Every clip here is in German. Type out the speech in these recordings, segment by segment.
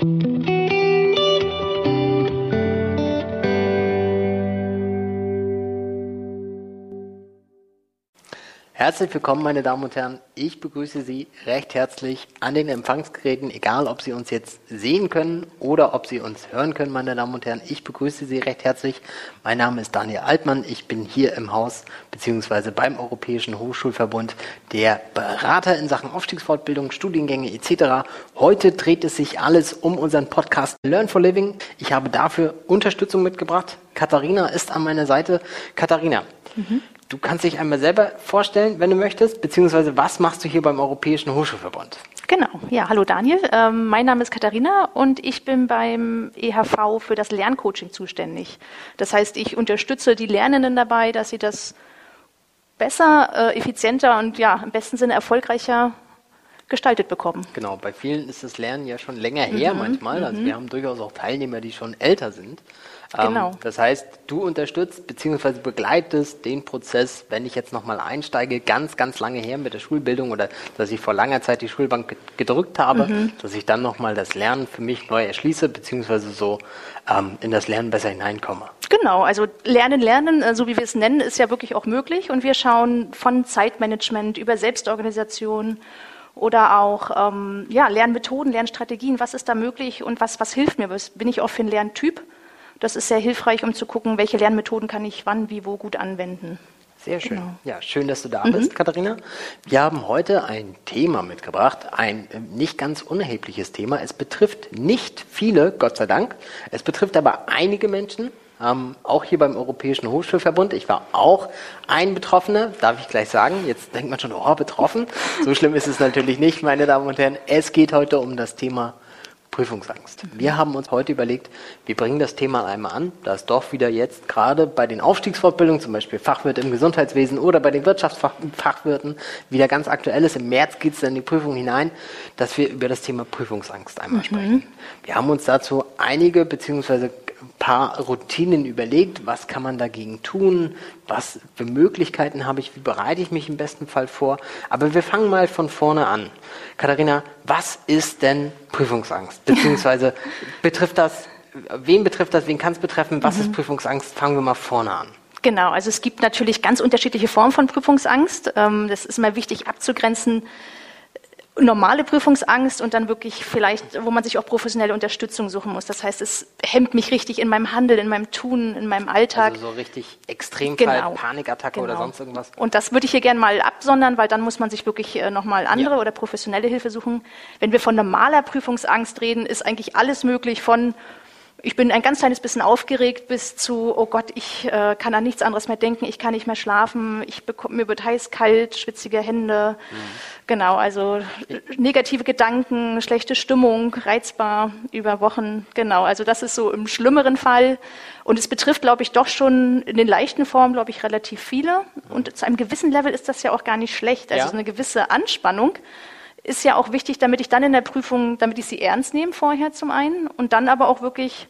thank you Herzlich willkommen, meine Damen und Herren. Ich begrüße Sie recht herzlich an den Empfangsgeräten, egal ob Sie uns jetzt sehen können oder ob Sie uns hören können, meine Damen und Herren. Ich begrüße Sie recht herzlich. Mein Name ist Daniel Altmann. Ich bin hier im Haus bzw. beim Europäischen Hochschulverbund der Berater in Sachen Aufstiegsfortbildung, Studiengänge etc. Heute dreht es sich alles um unseren Podcast Learn for Living. Ich habe dafür Unterstützung mitgebracht. Katharina ist an meiner Seite. Katharina, mhm. Du kannst dich einmal selber vorstellen, wenn du möchtest, beziehungsweise was machst du hier beim Europäischen Hochschulverbund? Genau, ja, hallo Daniel. Ähm, mein Name ist Katharina und ich bin beim EHV für das Lerncoaching zuständig. Das heißt, ich unterstütze die Lernenden dabei, dass sie das besser, äh, effizienter und ja, im besten Sinne erfolgreicher gestaltet bekommen. Genau, bei vielen ist das Lernen ja schon länger her mhm, manchmal. Also mhm. wir haben durchaus auch Teilnehmer, die schon älter sind. Ähm, genau. das heißt, du unterstützt bzw. begleitest den Prozess, wenn ich jetzt nochmal einsteige, ganz, ganz lange her mit der Schulbildung oder dass ich vor langer Zeit die Schulbank gedrückt habe, mhm. dass ich dann nochmal das Lernen für mich neu erschließe bzw. so ähm, in das Lernen besser hineinkomme. Genau, also Lernen, Lernen, äh, so wie wir es nennen, ist ja wirklich auch möglich und wir schauen von Zeitmanagement über Selbstorganisation oder auch ähm, ja, Lernmethoden, Lernstrategien, was ist da möglich und was, was hilft mir, was bin ich auch für ein Lerntyp das ist sehr hilfreich, um zu gucken, welche Lernmethoden kann ich wann, wie, wo gut anwenden. Sehr schön. Genau. Ja, schön, dass du da mhm. bist, Katharina. Wir haben heute ein Thema mitgebracht, ein äh, nicht ganz unerhebliches Thema. Es betrifft nicht viele, Gott sei Dank. Es betrifft aber einige Menschen, ähm, auch hier beim Europäischen Hochschulverbund. Ich war auch ein Betroffener, darf ich gleich sagen. Jetzt denkt man schon, oh, betroffen. So schlimm ist es natürlich nicht, meine Damen und Herren. Es geht heute um das Thema Prüfungsangst. Wir haben uns heute überlegt, wir bringen das Thema einmal an, da es doch wieder jetzt gerade bei den Aufstiegsfortbildungen, zum Beispiel Fachwirt im Gesundheitswesen oder bei den Wirtschaftsfachwirten, wieder ganz aktuell ist. Im März geht es dann in die Prüfung hinein, dass wir über das Thema Prüfungsangst einmal mhm. sprechen. Wir haben uns dazu einige beziehungsweise paar Routinen überlegt, was kann man dagegen tun, was für Möglichkeiten habe ich, wie bereite ich mich im besten Fall vor. Aber wir fangen mal von vorne an. Katharina, was ist denn Prüfungsangst? Beziehungsweise betrifft das, wen betrifft das, wen kann es betreffen, was mhm. ist Prüfungsangst? Fangen wir mal vorne an. Genau, also es gibt natürlich ganz unterschiedliche Formen von Prüfungsangst. Ähm, das ist mal wichtig abzugrenzen normale Prüfungsangst und dann wirklich vielleicht, wo man sich auch professionelle Unterstützung suchen muss. Das heißt, es hemmt mich richtig in meinem Handeln, in meinem Tun, in meinem Alltag. Also so richtig Extremfall, genau. Panikattacke genau. oder sonst irgendwas. Und das würde ich hier gerne mal absondern, weil dann muss man sich wirklich äh, nochmal andere ja. oder professionelle Hilfe suchen. Wenn wir von normaler Prüfungsangst reden, ist eigentlich alles möglich von ich bin ein ganz kleines bisschen aufgeregt bis zu, oh Gott, ich äh, kann an nichts anderes mehr denken, ich kann nicht mehr schlafen, ich bekomme, mir wird heiß, kalt, schwitzige Hände. Mhm. Genau, also negative Gedanken, schlechte Stimmung, reizbar über Wochen. Genau, also das ist so im schlimmeren Fall. Und es betrifft, glaube ich, doch schon in den leichten Formen, glaube ich, relativ viele. Und zu einem gewissen Level ist das ja auch gar nicht schlecht. Also ja. eine gewisse Anspannung ist ja auch wichtig, damit ich dann in der Prüfung, damit ich sie ernst nehme vorher zum einen und dann aber auch wirklich,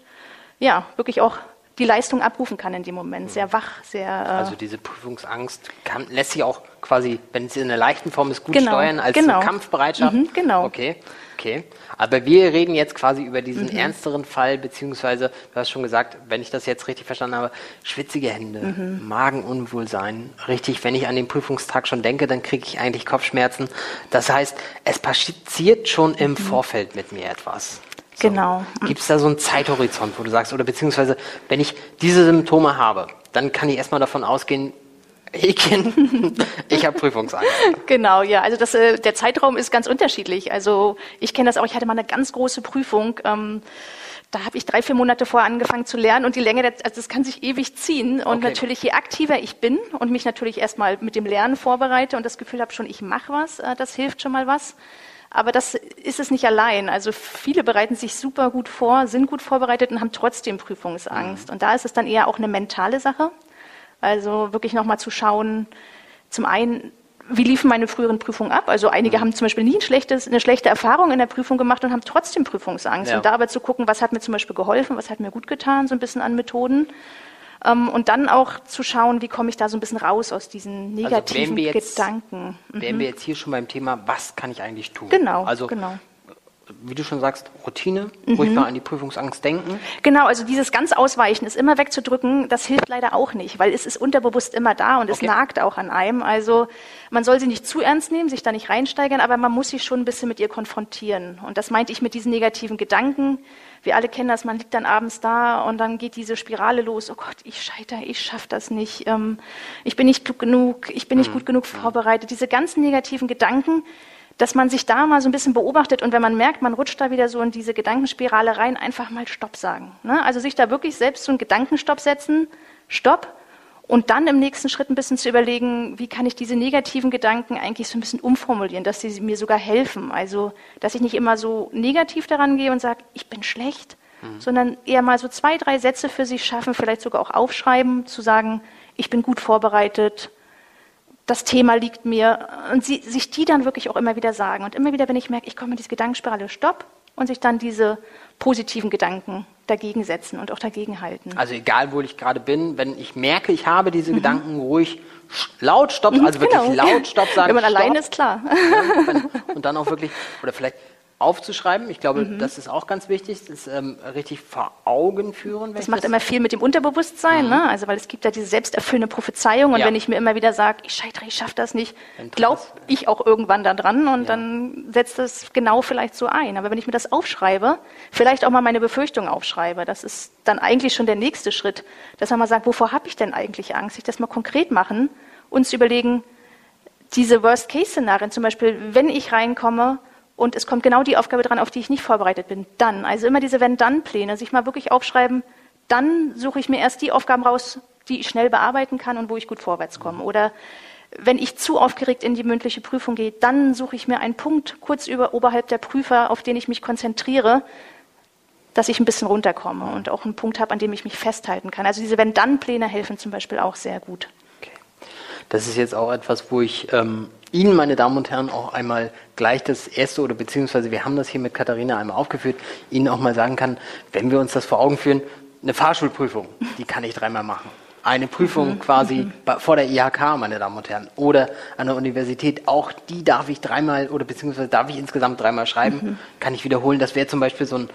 ja, wirklich auch die Leistung abrufen kann in dem Moment. Sehr wach, sehr. Äh also diese Prüfungsangst kann, lässt sich auch quasi, wenn sie in einer leichten Form ist, gut genau, steuern als genau. Kampfbereitschaft. Mhm, genau. Okay, okay. Aber wir reden jetzt quasi über diesen mhm. ernsteren Fall, beziehungsweise, du hast schon gesagt, wenn ich das jetzt richtig verstanden habe, schwitzige Hände, mhm. Magenunwohlsein. Richtig, wenn ich an den Prüfungstag schon denke, dann kriege ich eigentlich Kopfschmerzen. Das heißt, es passiert schon im mhm. Vorfeld mit mir etwas. So. Genau. Gibt es da so einen Zeithorizont, wo du sagst, oder beziehungsweise, wenn ich diese Symptome habe, dann kann ich erstmal davon ausgehen, Häkchen, ich habe Prüfungsangst. Genau, ja. Also das, äh, der Zeitraum ist ganz unterschiedlich. Also ich kenne das auch, ich hatte mal eine ganz große Prüfung. Ähm, da habe ich drei, vier Monate vorher angefangen zu lernen und die Länge, der, also das kann sich ewig ziehen. Und okay. natürlich, je aktiver ich bin und mich natürlich erstmal mit dem Lernen vorbereite und das Gefühl habe schon, ich mache was, äh, das hilft schon mal was. Aber das ist es nicht allein. Also viele bereiten sich super gut vor, sind gut vorbereitet und haben trotzdem Prüfungsangst. Mhm. Und da ist es dann eher auch eine mentale Sache. Also wirklich nochmal zu schauen, zum einen, wie liefen meine früheren Prüfungen ab? Also einige mhm. haben zum Beispiel nie ein schlechtes, eine schlechte Erfahrung in der Prüfung gemacht und haben trotzdem Prüfungsangst. Ja. Und da aber zu gucken, was hat mir zum Beispiel geholfen, was hat mir gut getan, so ein bisschen an Methoden. Ähm, und dann auch zu schauen, wie komme ich da so ein bisschen raus aus diesen also negativen also jetzt, Gedanken. Mhm. Wären wir jetzt hier schon beim Thema, was kann ich eigentlich tun? Genau, also genau. Wie du schon sagst, Routine, mhm. ruhig mal an die Prüfungsangst denken. Genau, also dieses ganz Ausweichen, ist immer wegzudrücken, das hilft leider auch nicht, weil es ist unterbewusst immer da und okay. es nagt auch an einem. Also man soll sie nicht zu ernst nehmen, sich da nicht reinsteigern, aber man muss sich schon ein bisschen mit ihr konfrontieren. Und das meinte ich mit diesen negativen Gedanken. Wir alle kennen das, man liegt dann abends da und dann geht diese Spirale los. Oh Gott, ich scheitere, ich schaffe das nicht. Ähm, ich bin nicht klug genug, ich bin nicht mhm. gut genug vorbereitet. Diese ganzen negativen Gedanken, dass man sich da mal so ein bisschen beobachtet und wenn man merkt, man rutscht da wieder so in diese Gedankenspirale rein, einfach mal Stopp sagen. Ne? Also sich da wirklich selbst so einen Gedankenstopp setzen, Stopp, und dann im nächsten Schritt ein bisschen zu überlegen, wie kann ich diese negativen Gedanken eigentlich so ein bisschen umformulieren, dass sie mir sogar helfen. Also, dass ich nicht immer so negativ daran gehe und sage, ich bin schlecht, mhm. sondern eher mal so zwei, drei Sätze für sich schaffen, vielleicht sogar auch aufschreiben, zu sagen, ich bin gut vorbereitet, das Thema liegt mir. Und sie, sich die dann wirklich auch immer wieder sagen. Und immer wieder, wenn ich merke, ich komme in diese Gedankenspirale, stopp, und sich dann diese positiven Gedanken dagegen setzen und auch dagegen halten. Also egal, wo ich gerade bin, wenn ich merke, ich habe diese mhm. Gedanken ruhig laut Stopp, also wirklich genau. laut Stopp sagen. Wenn man alleine ist, klar. Und dann auch wirklich, oder vielleicht aufzuschreiben. Ich glaube, mhm. das ist auch ganz wichtig, das ähm, richtig vor Augen führen. Das macht das immer viel mit dem Unterbewusstsein, mhm. ne? also weil es gibt ja diese selbsterfüllende Prophezeiung und ja. wenn ich mir immer wieder sage, ich scheitere, ich schaffe das nicht, glaube ich auch irgendwann daran und ja. dann setzt das genau vielleicht so ein. Aber wenn ich mir das aufschreibe, vielleicht auch mal meine Befürchtung aufschreibe, das ist dann eigentlich schon der nächste Schritt, dass man mal sagt, wovor habe ich denn eigentlich Angst? Sich das mal konkret machen und zu überlegen, diese Worst-Case-Szenarien, zum Beispiel, wenn ich reinkomme, und es kommt genau die Aufgabe dran, auf die ich nicht vorbereitet bin. Dann, also immer diese Wenn-Dann-Pläne, sich mal wirklich aufschreiben, dann suche ich mir erst die Aufgaben raus, die ich schnell bearbeiten kann und wo ich gut vorwärts komme. Oder wenn ich zu aufgeregt in die mündliche Prüfung gehe, dann suche ich mir einen Punkt kurz über, oberhalb der Prüfer, auf den ich mich konzentriere, dass ich ein bisschen runterkomme und auch einen Punkt habe, an dem ich mich festhalten kann. Also diese Wenn-Dann-Pläne helfen zum Beispiel auch sehr gut. Das ist jetzt auch etwas, wo ich ähm, Ihnen, meine Damen und Herren, auch einmal gleich das erste oder beziehungsweise wir haben das hier mit Katharina einmal aufgeführt, Ihnen auch mal sagen kann, wenn wir uns das vor Augen führen, eine Fahrschulprüfung, die kann ich dreimal machen. Eine Prüfung mhm. quasi mhm. vor der IHK, meine Damen und Herren, oder an der Universität, auch die darf ich dreimal oder beziehungsweise darf ich insgesamt dreimal schreiben, mhm. kann ich wiederholen. Das wäre zum Beispiel so ein,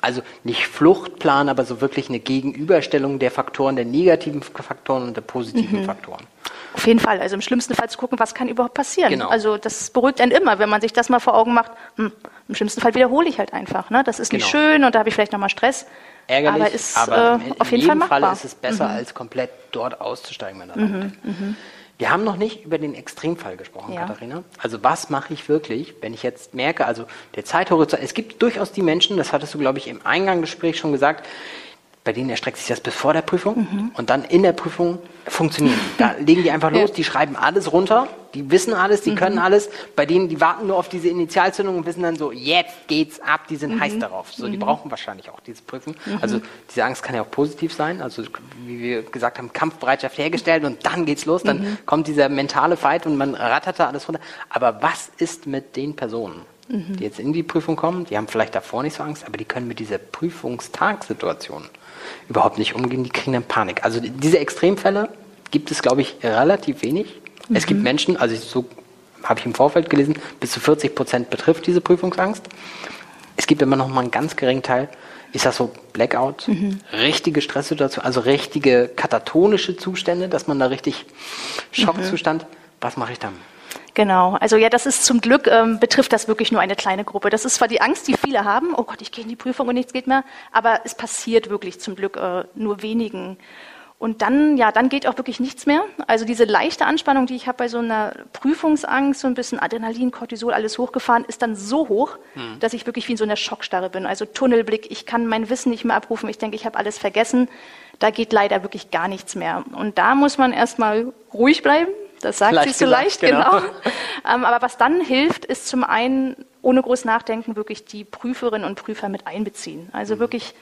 also nicht Fluchtplan, aber so wirklich eine Gegenüberstellung der Faktoren, der negativen Faktoren und der positiven. Faktoren. Auf jeden Fall. Also im schlimmsten Fall zu gucken, was kann überhaupt passieren. Genau. Also das beruhigt einen immer, wenn man sich das mal vor Augen macht. Hm, Im schlimmsten Fall wiederhole ich halt einfach. Ne? Das ist nicht genau. schön und da habe ich vielleicht nochmal Stress. Ärgerlich, aber ist aber äh, auf jeden Fall machbar. Fall ist es besser, mhm. als komplett dort auszusteigen, wenn mhm. mhm. Wir haben noch nicht über den Extremfall gesprochen, ja. Katharina. Also was mache ich wirklich, wenn ich jetzt merke, also der Zeithorizont, es gibt durchaus die Menschen, das hattest du, glaube ich, im Eingangssprech schon gesagt, bei denen erstreckt sich das bis vor der Prüfung mhm. und dann in der Prüfung funktionieren. Da legen die einfach los, die schreiben alles runter, die wissen alles, die mhm. können alles. Bei denen, die warten nur auf diese Initialzündung und wissen dann so, jetzt geht's ab, die sind mhm. heiß darauf. So, die mhm. brauchen wahrscheinlich auch diese Prüfung. Mhm. Also diese Angst kann ja auch positiv sein. Also wie wir gesagt haben, Kampfbereitschaft hergestellt und dann geht's los. Dann mhm. kommt dieser mentale Fight und man rattert da alles runter. Aber was ist mit den Personen? die jetzt in die Prüfung kommen, die haben vielleicht davor nicht so Angst, aber die können mit dieser Prüfungstagsituation überhaupt nicht umgehen, die kriegen dann Panik. Also diese Extremfälle gibt es, glaube ich, relativ wenig. Mhm. Es gibt mhm. Menschen, also so habe ich im Vorfeld gelesen, bis zu 40 Prozent betrifft diese Prüfungsangst. Es gibt immer noch mal einen ganz geringen Teil, ist das so Blackout, mhm. richtige Stresssituation, also richtige katatonische Zustände, dass man da richtig Schockzustand, mhm. was mache ich dann? Genau, also ja, das ist zum Glück, ähm, betrifft das wirklich nur eine kleine Gruppe. Das ist zwar die Angst, die viele haben, oh Gott, ich gehe in die Prüfung und nichts geht mehr, aber es passiert wirklich zum Glück äh, nur wenigen. Und dann, ja, dann geht auch wirklich nichts mehr. Also diese leichte Anspannung, die ich habe bei so einer Prüfungsangst, so ein bisschen Adrenalin, Cortisol, alles hochgefahren, ist dann so hoch, mhm. dass ich wirklich wie in so einer Schockstarre bin. Also Tunnelblick, ich kann mein Wissen nicht mehr abrufen, ich denke, ich habe alles vergessen. Da geht leider wirklich gar nichts mehr. Und da muss man erstmal ruhig bleiben, das sagt leicht sich so gesagt, leicht, genau. genau. ähm, aber was dann hilft, ist zum einen, ohne groß nachdenken, wirklich die Prüferinnen und Prüfer mit einbeziehen. Also mhm. wirklich,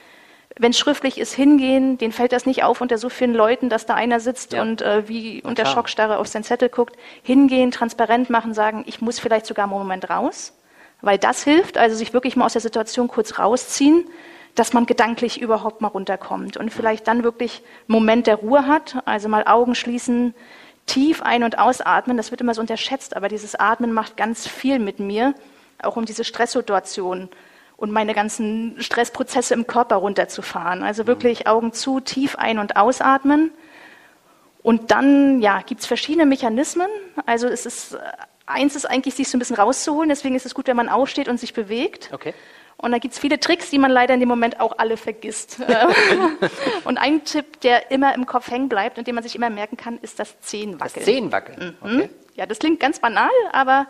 wenn es schriftlich ist, hingehen, denen fällt das nicht auf unter so vielen Leuten, dass da einer sitzt ja. und äh, wie unter Schockstarre auf seinen Zettel guckt. Hingehen, transparent machen, sagen, ich muss vielleicht sogar einen Moment raus, weil das hilft, also sich wirklich mal aus der Situation kurz rausziehen dass man gedanklich überhaupt mal runterkommt und vielleicht dann wirklich einen Moment der Ruhe hat, also mal Augen schließen, tief ein- und ausatmen, das wird immer so unterschätzt, aber dieses Atmen macht ganz viel mit mir, auch um diese Stresssituation und meine ganzen Stressprozesse im Körper runterzufahren. Also wirklich Augen zu, tief ein- und ausatmen. Und dann ja, gibt es verschiedene Mechanismen. Also es ist äh, eins ist eigentlich, sich so ein bisschen rauszuholen. Deswegen ist es gut, wenn man aufsteht und sich bewegt. Okay. Und da gibt es viele Tricks, die man leider in dem Moment auch alle vergisst. und ein Tipp, der immer im Kopf hängen bleibt und den man sich immer merken kann, ist das Zehenwackeln. Das Zehenwackeln. Okay. Ja, das klingt ganz banal, aber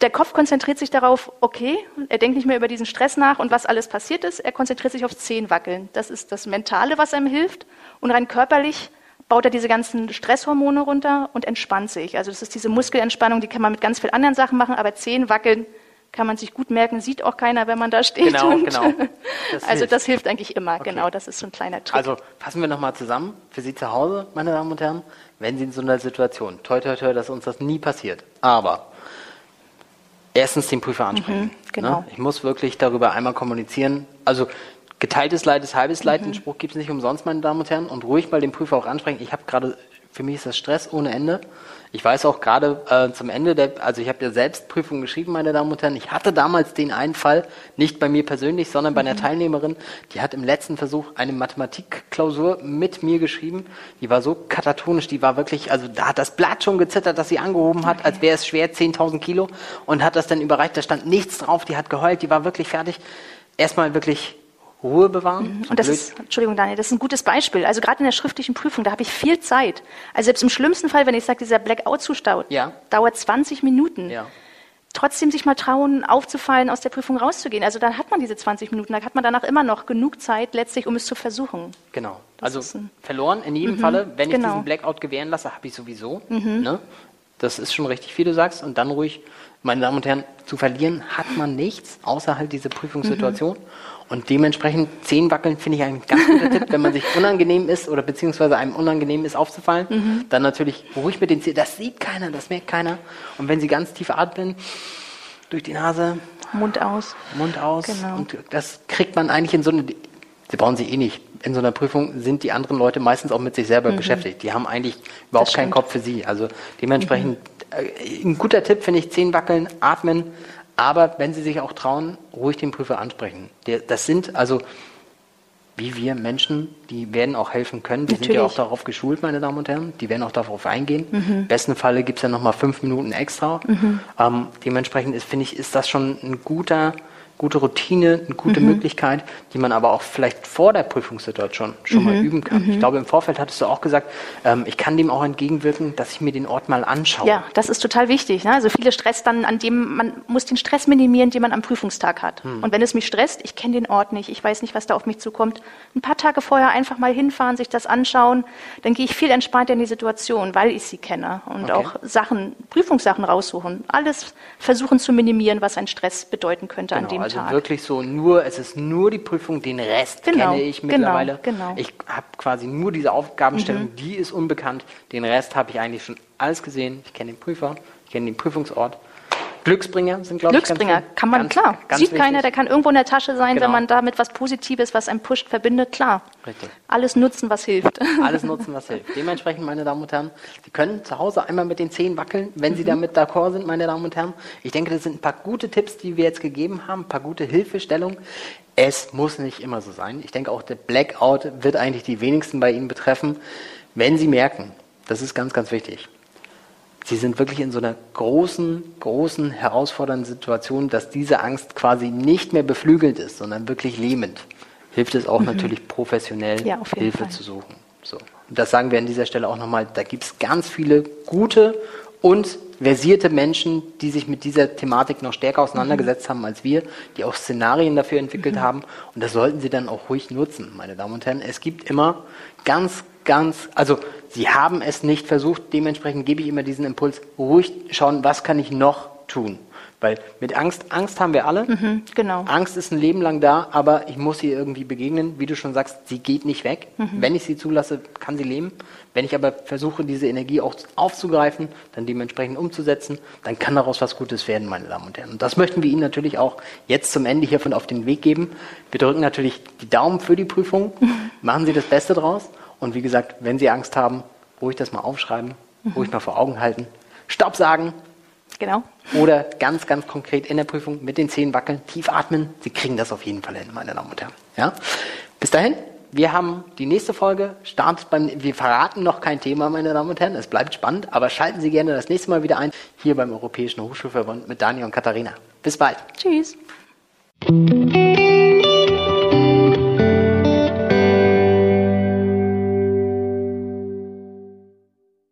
der Kopf konzentriert sich darauf, okay, er denkt nicht mehr über diesen Stress nach und was alles passiert ist, er konzentriert sich aufs Zehenwackeln. Das ist das Mentale, was einem hilft. Und rein körperlich baut er diese ganzen Stresshormone runter und entspannt sich. Also das ist diese Muskelentspannung, die kann man mit ganz vielen anderen Sachen machen, aber Zehenwackeln kann man sich gut merken, sieht auch keiner, wenn man da steht. Genau, und genau. Das also hilft. das hilft eigentlich immer, Okay. genau, das ist so ein kleiner Trick. Also fassen wir nochmal zusammen für Sie zu Hause, meine Damen und Herren, wenn Sie in so einer Situation, toi toi toi, dass uns das nie passiert, aber erstens den Prüfer ansprechen. genau. Ne? Ich muss wirklich darüber einmal kommunizieren. Also geteiltes Leid ist halbes Leid, Mhm. den Spruch gibt es nicht umsonst, meine Damen und Herren. Und ruhig mal den Prüfer auch ansprechen. Ich habe gerade, für mich ist das Stress ohne Ende. Ich weiß auch gerade äh, zum Ende der, also ich habe ja selbst Prüfungen geschrieben, meine Damen und Herren. Ich hatte damals den einen Fall, nicht bei mir persönlich, sondern bei einer Mhm. Teilnehmerin, die hat im letzten Versuch eine Mathematikklausur mit mir geschrieben. Die war so katatonisch, die war wirklich, also da hat das Blatt schon gezittert, dass sie angehoben hat, als wäre es schwer, 10.000 Kilo und hat das dann überreicht. Da stand nichts drauf, die hat geheult, die war wirklich fertig. Erstmal wirklich Ruhe bewahren. So Und das ist, Entschuldigung, Daniel, das ist ein gutes Beispiel. Also gerade in der schriftlichen Prüfung, da habe ich viel Zeit. Also selbst im schlimmsten Fall, wenn ich sage, dieser Blackout-Zustand Ja. dauert 20 Minuten. ja. Trotzdem sich mal trauen, aufzufallen, aus der Prüfung rauszugehen. Also dann hat man diese 20 Minuten, da hat man danach immer noch genug Zeit, letztlich, um es zu versuchen. Genau. Das also verloren in jedem Falle. Wenn ich genau. diesen Blackout gewähren lasse, habe ich sowieso. Ne? Das ist schon richtig, wie du sagst. Und dann ruhig, meine Damen und Herren, zu verlieren hat man nichts, außer halt diese Prüfungssituation. Und dementsprechend zehn wackeln finde ich ein ganz guter Tipp, wenn man sich unangenehm ist oder beziehungsweise einem unangenehm ist aufzufallen, dann natürlich ruhig mit den Zehen. Das sieht keiner, das merkt keiner. Und wenn Sie ganz tief atmen, durch die Nase, Mund aus. Mund aus. Genau. Und das kriegt man eigentlich in so eine. Sie brauchen sie eh nicht. In so einer Prüfung sind die anderen Leute meistens auch mit sich selber beschäftigt. Die haben eigentlich überhaupt Mhm. Keinen. Mhm. Kopf für sie. Also dementsprechend äh, ein guter Tipp finde ich: Zehen wackeln, atmen. Aber wenn Sie sich auch trauen, ruhig den Prüfer ansprechen. Das sind also wie wir Menschen, die werden auch helfen können. Die sind ja auch Natürlich. darauf geschult, meine Damen und Herren. Die werden auch darauf eingehen. Mhm. Im besten Falle gibt es ja nochmal fünf Minuten extra. Ähm, dementsprechend ist, finde ich, ist das schon ein guter, gute Routine, eine gute Mhm. Möglichkeit, die man aber auch vielleicht vor der Prüfungssituation schon Mhm. mal üben kann. Ich glaube, im Vorfeld hattest du auch gesagt, ähm, ich kann dem auch entgegenwirken, dass ich mir den Ort mal anschaue. Ja, das ist total wichtig. Ne? Also viele Stress dann, an dem man muss den Stress minimieren, den man am Prüfungstag hat. Hm. Und wenn es mich stresst, ich kenne den Ort nicht, ich weiß nicht, was da auf mich zukommt, ein paar Tage vorher einfach mal hinfahren, sich das anschauen, dann gehe ich viel entspannter in die Situation, weil ich sie kenne und Okay. auch Sachen, Prüfungssachen raussuchen, alles versuchen zu minimieren, was ein Stress bedeuten könnte an Genau, dem also Tag. wirklich so nur, es ist nur die Prüfung, den Rest Genau, kenne ich genau, mittlerweile. genau. Ich habe quasi nur diese Aufgabenstellung, die ist unbekannt. Den Rest habe ich eigentlich schon alles gesehen. Ich kenne den Prüfer, ich kenne den Prüfungsort. Glücksbringer sind, glaube ich, Glücksbringer, ganz, kann man, ganz, klar. Ganz Sieht wichtig. keiner, der kann irgendwo in der Tasche sein, Genau. wenn man damit was Positives, was einem pusht, verbindet, klar. Richtig. Alles nutzen, was hilft. Alles nutzen, was hilft. Dementsprechend, meine Damen und Herren, Sie können zu Hause einmal mit den Zehen wackeln, wenn Mhm. Sie damit d'accord sind, meine Damen und Herren. Ich denke, das sind ein paar gute Tipps, die wir jetzt gegeben haben, ein paar gute Hilfestellungen. Es muss nicht immer so sein. Ich denke auch, der Blackout wird eigentlich die wenigsten bei Ihnen betreffen, wenn Sie merken, das ist ganz, ganz wichtig. Sie sind wirklich in so einer großen, großen, herausfordernden Situation, dass diese Angst quasi nicht mehr beflügelt ist, sondern wirklich lähmend. Hilft es auch natürlich professionell, Mhm. Ja, Hilfe Fall. zu suchen. So. Und das sagen wir an dieser Stelle auch nochmal. Da gibt es ganz viele gute und versierte Menschen, die sich mit dieser Thematik noch stärker auseinandergesetzt haben als wir, die auch Szenarien dafür entwickelt haben. Und das sollten Sie dann auch ruhig nutzen, meine Damen und Herren. Es gibt immer ganz, ganz, also Sie haben es nicht versucht. Dementsprechend gebe ich immer diesen Impuls, ruhig schauen, was kann ich noch tun. Weil mit Angst, Angst haben wir alle. Mhm, genau. Angst ist ein Leben lang da, aber ich muss ihr irgendwie begegnen. Wie du schon sagst, sie geht nicht weg. Mhm. Wenn ich sie zulasse, kann sie leben. Wenn ich aber versuche, diese Energie auch aufzugreifen, dann dementsprechend umzusetzen, dann kann daraus was Gutes werden, meine Damen und Herren. Und das möchten wir Ihnen natürlich auch jetzt zum Ende hiervon auf den Weg geben. Wir drücken natürlich die Daumen für die Prüfung. Machen Sie das Beste draus. Und wie gesagt, wenn Sie Angst haben, ruhig das mal aufschreiben, ruhig mal vor Augen halten. Stopp sagen, Genau. Oder ganz, ganz konkret in der Prüfung mit den Zehen wackeln, tief atmen. Sie kriegen das auf jeden Fall hin, meine Damen und Herren. Ja? Bis dahin, wir haben die nächste Folge, startet beim, wir verraten noch kein Thema, meine Damen und Herren, es bleibt spannend, aber schalten Sie gerne das nächste Mal wieder ein, hier beim Europäischen Hochschulverbund mit Daniel und Katharina. Bis bald. Tschüss.